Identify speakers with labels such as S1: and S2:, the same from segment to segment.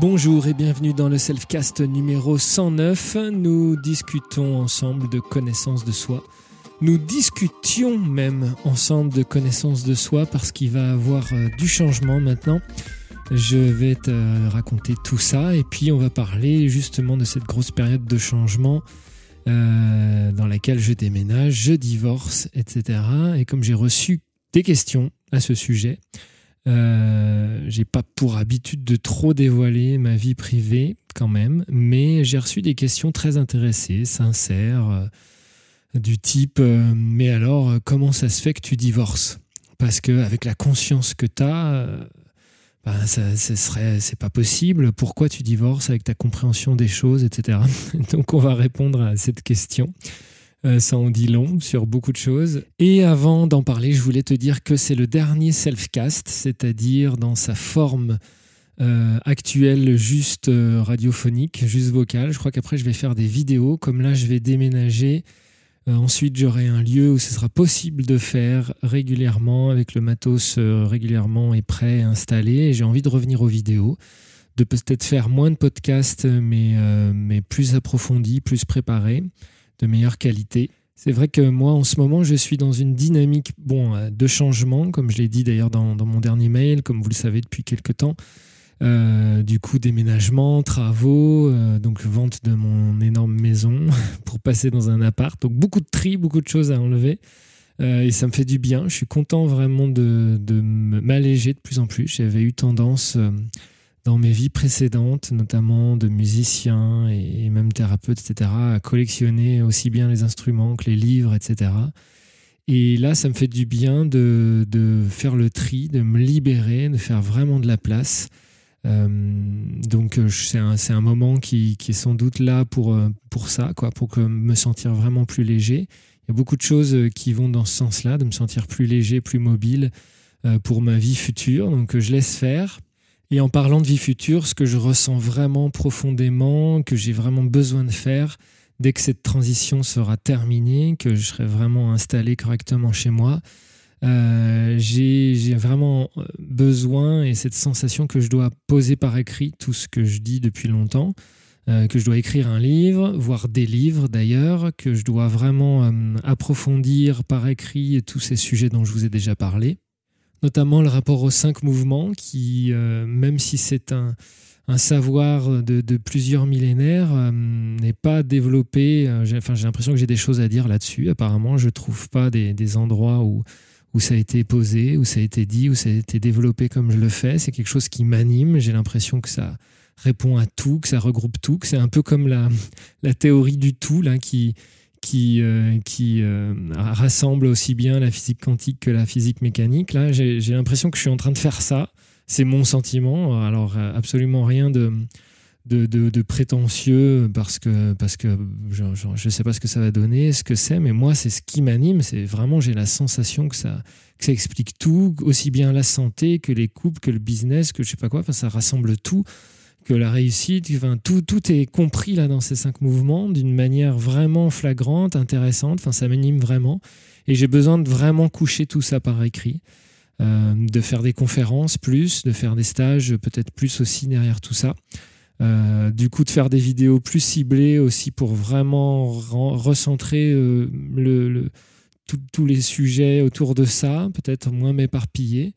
S1: Bonjour et bienvenue dans le Selfcast numéro 109. Nous discutons ensemble de connaissance de soi. Nous discutions même ensemble de connaissance de soi parce qu'il va y avoir euh, du changement maintenant. Je vais te raconter tout ça et puis on va parler justement de cette grosse période de changement euh, dans laquelle je déménage, je divorce, etc. Et comme j'ai reçu des questions à ce sujet, euh, j'ai pas pour habitude de trop dévoiler ma vie privée quand même, mais j'ai reçu des questions très intéressées, sincères, euh, du type euh, mais alors comment ça se fait que tu divorces? Parce que avec la conscience que tu as, ben, ça, ce serait c'est pas possible. Pourquoi tu divorces avec ta compréhension des choses, etc. Donc on va répondre à cette question. Euh, ça en dit long sur beaucoup de choses. Et avant d'en parler, je voulais te dire que c'est le dernier self-cast, c'est-à-dire dans sa forme euh, actuelle juste euh, radiophonique, juste vocale. Je crois qu'après, je vais faire des vidéos. Comme là, je vais déménager. ensuite, j'aurai un lieu où ce sera possible de faire régulièrement, avec le matos régulièrement et prêt, installé. J'ai envie de revenir aux vidéos de peut-être faire moins de podcasts, mais, mais plus approfondis, plus préparés de meilleure qualité. C'est vrai que moi, en ce moment, je suis dans une dynamique bon, euh, de changement, comme je l'ai dit d'ailleurs dans, mon dernier mail, comme vous le savez depuis quelques temps. Euh, du coup, déménagement, travaux, euh, donc vente de mon énorme maison pour passer dans un appart. Donc beaucoup de tri, beaucoup de choses à enlever. et ça me fait du bien. Je suis content vraiment de, de m'alléger de plus en plus. J'avais eu tendance dans mes vies précédentes, notamment de musicien et même thérapeute, etc., à collectionner aussi bien les instruments que les livres, etc. Et là, ça me fait du bien de, de faire le tri, de me libérer, de faire vraiment de la place. Euh, donc euh, c'est un, un, moment qui, qui, est sans doute là pour, euh, pour ça, quoi, pour que me sentir vraiment plus léger. Il y a beaucoup de choses qui vont dans ce sens-là, de me sentir plus léger, plus mobile pour ma vie future. Donc je laisse faire. Et en parlant de vie future, ce que je ressens vraiment profondément, que j'ai vraiment besoin de faire, dès que cette transition sera terminée, que je serai vraiment installé correctement chez moi, euh, j'ai vraiment euh, besoin et cette sensation que je dois poser par écrit tout ce que je dis depuis longtemps, euh, que je dois écrire un livre, voire des livres d'ailleurs, que je dois vraiment approfondir par écrit tous ces sujets dont je vous ai déjà parlé notamment le rapport aux cinq mouvements, qui, euh, même si c'est un, savoir de, plusieurs millénaires, euh, n'est pas développé. Euh, j'ai, l'impression que j'ai des choses à dire là-dessus. Apparemment, je ne trouve pas des, endroits où, où ça a été posé, où ça a été dit, où ça a été développé comme je le fais. C'est quelque chose qui m'anime. J'ai l'impression que ça répond à tout, que ça regroupe tout, que c'est un peu comme la, la théorie du tout, là, qui, qui, euh, euh, rassemble aussi bien la physique quantique que la physique mécanique. Là, j'ai l'impression que je suis en train de faire ça. C'est mon sentiment. Alors, euh, absolument rien de, prétentieux parce que, parce que je ne sais pas ce que ça va donner, ce que c'est, mais moi, c'est ce qui m'anime. C'est vraiment, j'ai la sensation que ça, que ça explique tout, aussi bien la santé que les couples, que le business, que je sais pas quoi. Enfin, ça rassemble tout que la réussite, tout, tout est compris là dans ces cinq mouvements d'une manière vraiment flagrante, intéressante. Enfin, ça m'anime vraiment. Et j'ai besoin de vraiment coucher tout ça par écrit, euh, de faire des conférences plus, de faire des stages peut-être plus aussi derrière tout ça. Euh, du coup, de faire des vidéos plus ciblées aussi pour vraiment recentrer euh, tous les sujets autour de ça, peut-être moins m'éparpiller.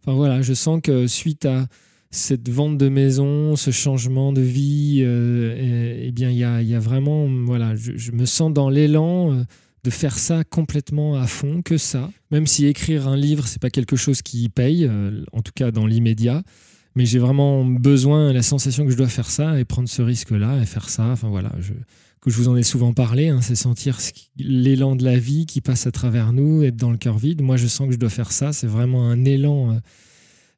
S1: Enfin voilà, je sens que suite à cette vente de maison, ce changement de vie, euh, eh bien, il y a, vraiment, voilà, je, me sens dans l'élan euh, de faire ça complètement à fond, que ça. Même si écrire un livre, c'est pas quelque chose qui paye, euh, en tout cas dans l'immédiat. Mais j'ai vraiment besoin, la sensation que je dois faire ça et prendre ce risque-là et faire ça. Enfin voilà, je, que je vous en ai souvent parlé, hein, c'est sentir l'élan de la vie qui passe à travers nous, être dans le cœur vide. Moi, je sens que je dois faire ça. C'est vraiment un élan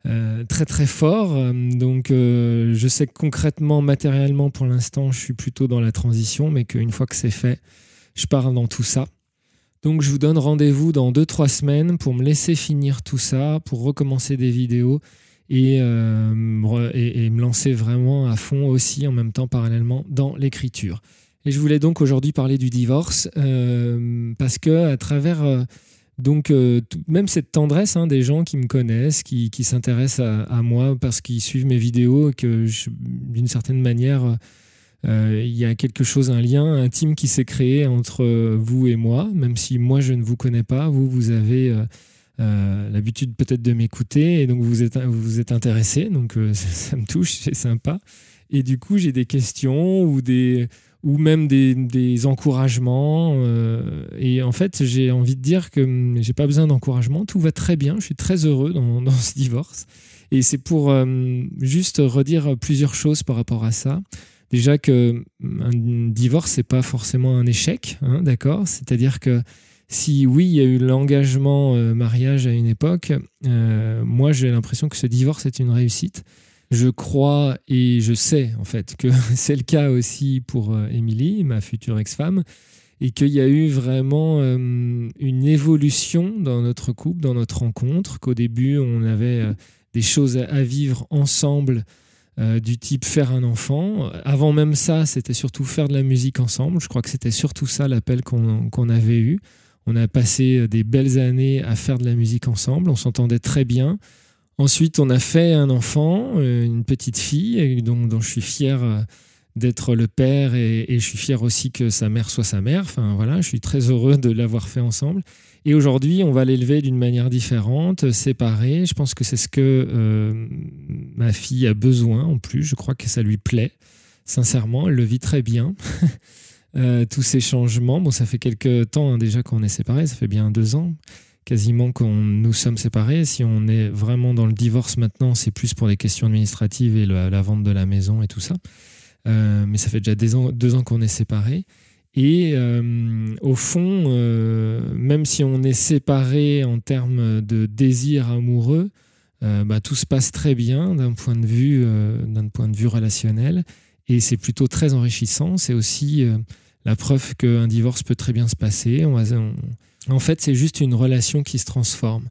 S1: euh, très très fort. Donc euh, je sais que concrètement, matériellement, pour l'instant, je suis plutôt dans la transition, mais qu'une fois que c'est fait, je pars dans tout ça. Donc je vous donne rendez-vous dans 2-3 semaines pour me laisser finir tout ça, pour recommencer des vidéos et, euh, et, et, me lancer vraiment à fond aussi en même temps parallèlement dans l'écriture. Et je voulais donc aujourd'hui parler du divorce parce que à travers Donc, même cette tendresse hein, des gens qui me connaissent, qui, s'intéressent à, moi parce qu'ils suivent mes vidéos et que d'une certaine manière, il y a quelque chose, un lien intime qui s'est créé entre vous et moi, même si moi je ne vous connais pas, vous, vous avez euh, l'habitude peut-être de m'écouter et donc vous êtes, vous êtes intéressé, donc euh, ça, me touche, c'est sympa. Et du coup, j'ai des questions ou, des, ou même des, encouragements. Euh, et en fait, j'ai envie de dire que hum, j'ai pas besoin d'encouragement, tout va très bien, je suis très heureux dans, ce divorce. Et c'est pour juste redire plusieurs choses par rapport à ça. Déjà que hum, un divorce, c'est pas forcément un échec, hein, d'accord? C'est-à-dire que si oui, il y a eu l'engagement euh, mariage à une époque, euh, moi j'ai l'impression que ce divorce est une réussite. Je crois et je sais en fait que c'est le cas aussi pour euh, Émilie, ma future ex-femme, et qu'il y a eu vraiment une évolution dans notre couple, dans notre rencontre, qu'au début on avait des choses à vivre ensemble. du type faire un enfant. Avant même ça, c'était surtout faire de la musique ensemble. Je crois que c'était surtout ça l'appel qu'on avait eu. On a passé euh, des belles années à faire de la musique ensemble, on s'entendait très bien. Ensuite, on a fait un enfant, euh, une petite fille, dont, je suis fier euh, d'être le père et, je suis fier aussi que sa mère soit sa mère. Enfin voilà, je suis très heureux de l'avoir fait ensemble. Et aujourd'hui, on va l'élever d'une manière différente, séparée. Je pense que c'est ce que ma fille a besoin en plus. Je crois que ça lui plaît. Sincèrement, elle le vit très bien. Euh, tous ces changements. Bon, ça fait quelques temps hein, déjà qu'on est séparés, ça fait bien deux ans quasiment qu'on nous sommes séparés. Si on est vraiment dans le divorce maintenant, c'est plus pour des questions administratives et la, vente de la maison et tout ça. Euh, mais ça fait déjà deux ans, qu'on est séparés. Et euh, au fond, même si on est séparés en termes de désir amoureux, bah, tout se passe très bien d'un point de vue, point de vue relationnel. Et c'est plutôt très enrichissant. C'est aussi euh, la preuve qu'un divorce peut très bien se passer. En fait, c'est juste une relation qui se transforme.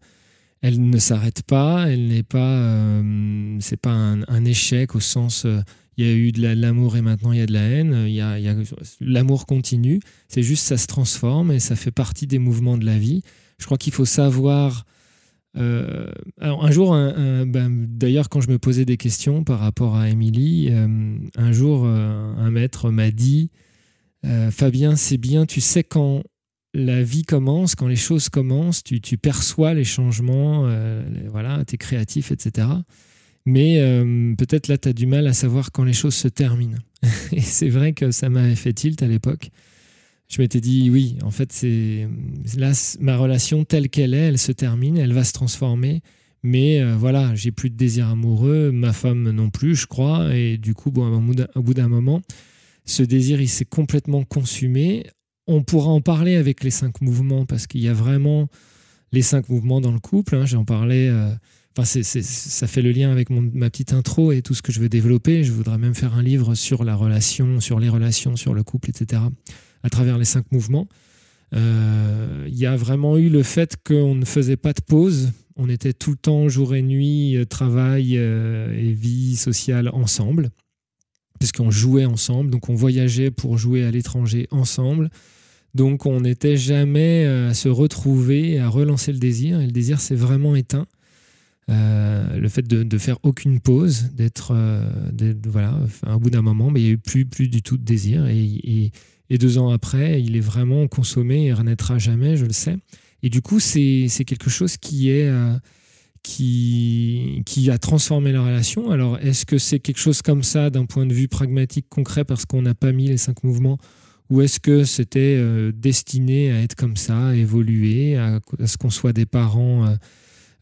S1: Elle ne s'arrête pas, elle n'est pas, euh, c'est pas un, échec au sens, euh, il y a eu de l'amour et maintenant il y a de la haine. Il y a, l'amour continue. C'est juste ça se transforme et ça fait partie des mouvements de la vie. Je crois qu'il faut savoir euh, alors un jour, ben, d'ailleurs, quand je me posais des questions par rapport à Émilie, euh, un jour, un maître m'a dit Fabien, c'est bien, tu sais quand la vie commence, quand les choses commencent, tu, perçois les changements, voilà, tu es créatif, etc. Mais peut-être là, tu as du mal à savoir quand les choses se terminent. Et c'est vrai que ça m'avait fait tilt à l'époque je m'étais dit oui, en fait, c'est là ma relation telle qu'elle est, elle se termine, elle va se transformer. Mais euh, voilà, j'ai plus de désir amoureux, ma femme non plus, je crois. Et du coup, bon, au bout d'un moment, ce désir, il s'est complètement consumé. On pourra en parler avec les cinq mouvements parce qu'il y a vraiment les cinq mouvements dans le couple. Hein, J'en parlais. Euh, enfin, ça fait le lien avec mon, ma petite intro et tout ce que je veux développer. Je voudrais même faire un livre sur la relation, sur les relations, sur le couple, etc à travers les cinq mouvements. Euh, il y a vraiment eu le fait qu'on ne faisait pas de pause. On était tout le temps, jour et nuit, euh, travail et vie sociale ensemble, puisqu'on jouait ensemble. Donc on voyageait pour jouer à l'étranger ensemble. Donc on n'était jamais à se retrouver, à relancer le désir. Et le désir s'est vraiment éteint. le fait de, de, faire aucune pause, d'être, voilà, au bout d'un moment, mais il n'y a eu plus, plus du tout de désir. Et, et, deux ans après, il est vraiment consommé et renaîtra jamais, je le sais. Et du coup, c'est quelque chose qui est... Euh, qui, a transformé la relation. Alors, est-ce que c'est quelque chose comme ça d'un point de vue pragmatique, concret, parce qu'on n'a pas mis les cinq mouvements ou est-ce que c'était euh, destiné à être comme ça, à évoluer, à, ce qu'on soit des parents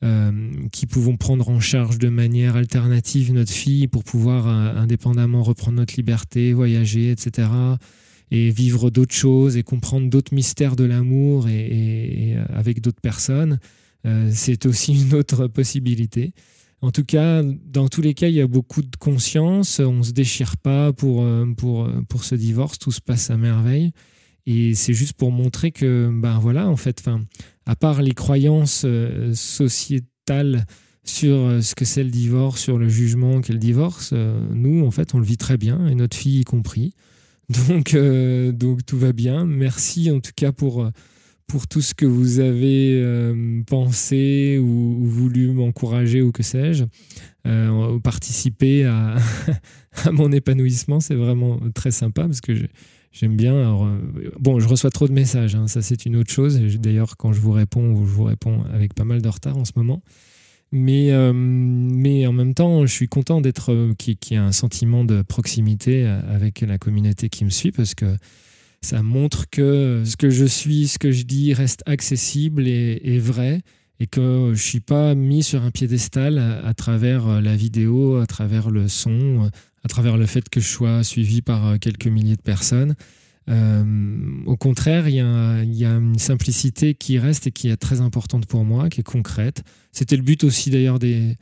S1: euh, qui pouvons prendre en charge de manière alternative notre fille pour pouvoir indépendamment reprendre notre liberté, voyager, etc et vivre d'autres choses et comprendre d'autres mystères de l'amour et, euh, avec d'autres personnes, euh, c'est aussi une autre possibilité. En tout cas, dans tous les cas, il y a beaucoup de conscience. On ne se déchire pas pour, euh, pour, pour ce divorce. Tout se passe à merveille. Et c'est juste pour montrer que, ben voilà, en fait, à part les croyances sociétales sur ce que c'est le divorce, sur le jugement qu'est le divorce, nous, en fait, on le vit très bien, et notre fille y compris. Donc, euh, donc tout va bien. Merci en tout cas pour, pour tout ce que vous avez euh, pensé ou, voulu m'encourager ou que sais-je. Euh, participer à, mon épanouissement, c'est vraiment très sympa parce que j'aime bien. Euh, bon, je reçois trop de messages, hein, ça c'est une autre chose. D'ailleurs, quand je vous réponds, je vous réponds avec pas mal de retard en ce moment. Mais, en même temps, je suis content d'être qu'il y ait un sentiment de proximité avec la communauté qui me suit parce que ça montre que ce que je suis, ce que je dis reste accessible et, vrai et que je suis pas mis sur un piédestal à, travers la vidéo, à travers le son, à travers le fait que je sois suivi par quelques milliers de personnes. Euh, au contraire, il y, a, une simplicité qui reste et qui est très importante pour moi, qui est concrète. C'était le but aussi d'ailleurs des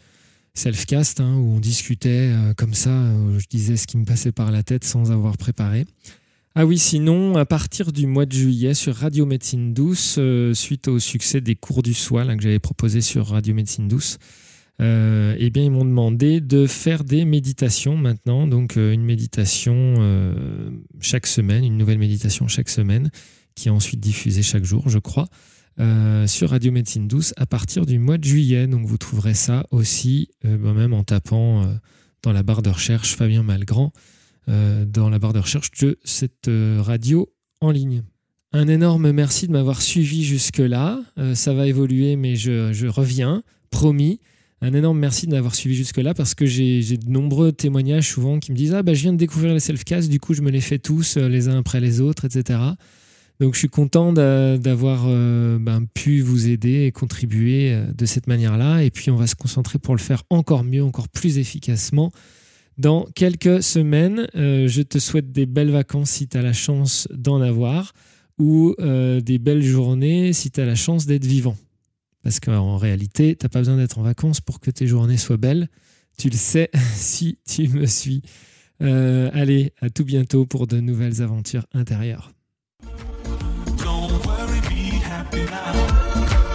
S1: self-cast, hein, où on discutait euh, comme ça, où je disais ce qui me passait par la tête sans avoir préparé. Ah oui, sinon, à partir du mois de juillet sur Radio Médecine Douce, euh, suite au succès des cours du soin que j'avais proposé sur Radio Médecine Douce, euh, eh bien, ils m'ont demandé de faire des méditations maintenant. Donc, euh, une méditation chaque semaine, une nouvelle méditation chaque semaine, qui est ensuite diffusée chaque jour, je crois, sur Radio Médecine Douce à partir du mois de juillet. Donc, vous trouverez ça aussi, ben, même en tapant dans la barre de recherche Fabien Malgrand. Euh, dans la barre de recherche de cette euh, radio en ligne. Un énorme merci de m'avoir suivi jusque-là. Euh, ça va évoluer, mais je, reviens, promis. Un énorme merci de m'avoir suivi jusque-là parce que j'ai de nombreux témoignages souvent qui me disent Ah, bah, je viens de découvrir les self-cast, du coup, je me les fais tous les uns après les autres, etc. Donc, je suis content d'avoir ben, pu vous aider et contribuer de cette manière-là. Et puis, on va se concentrer pour le faire encore mieux, encore plus efficacement dans quelques semaines. Euh, je te souhaite des belles vacances si tu as la chance d'en avoir ou euh, des belles journées si tu as la chance d'être vivant. Parce qu'en réalité, tu n'as pas besoin d'être en vacances pour que tes journées soient belles. Tu le sais si tu me suis. Euh, allez, à tout bientôt pour de nouvelles aventures intérieures. Don't worry, be happy now.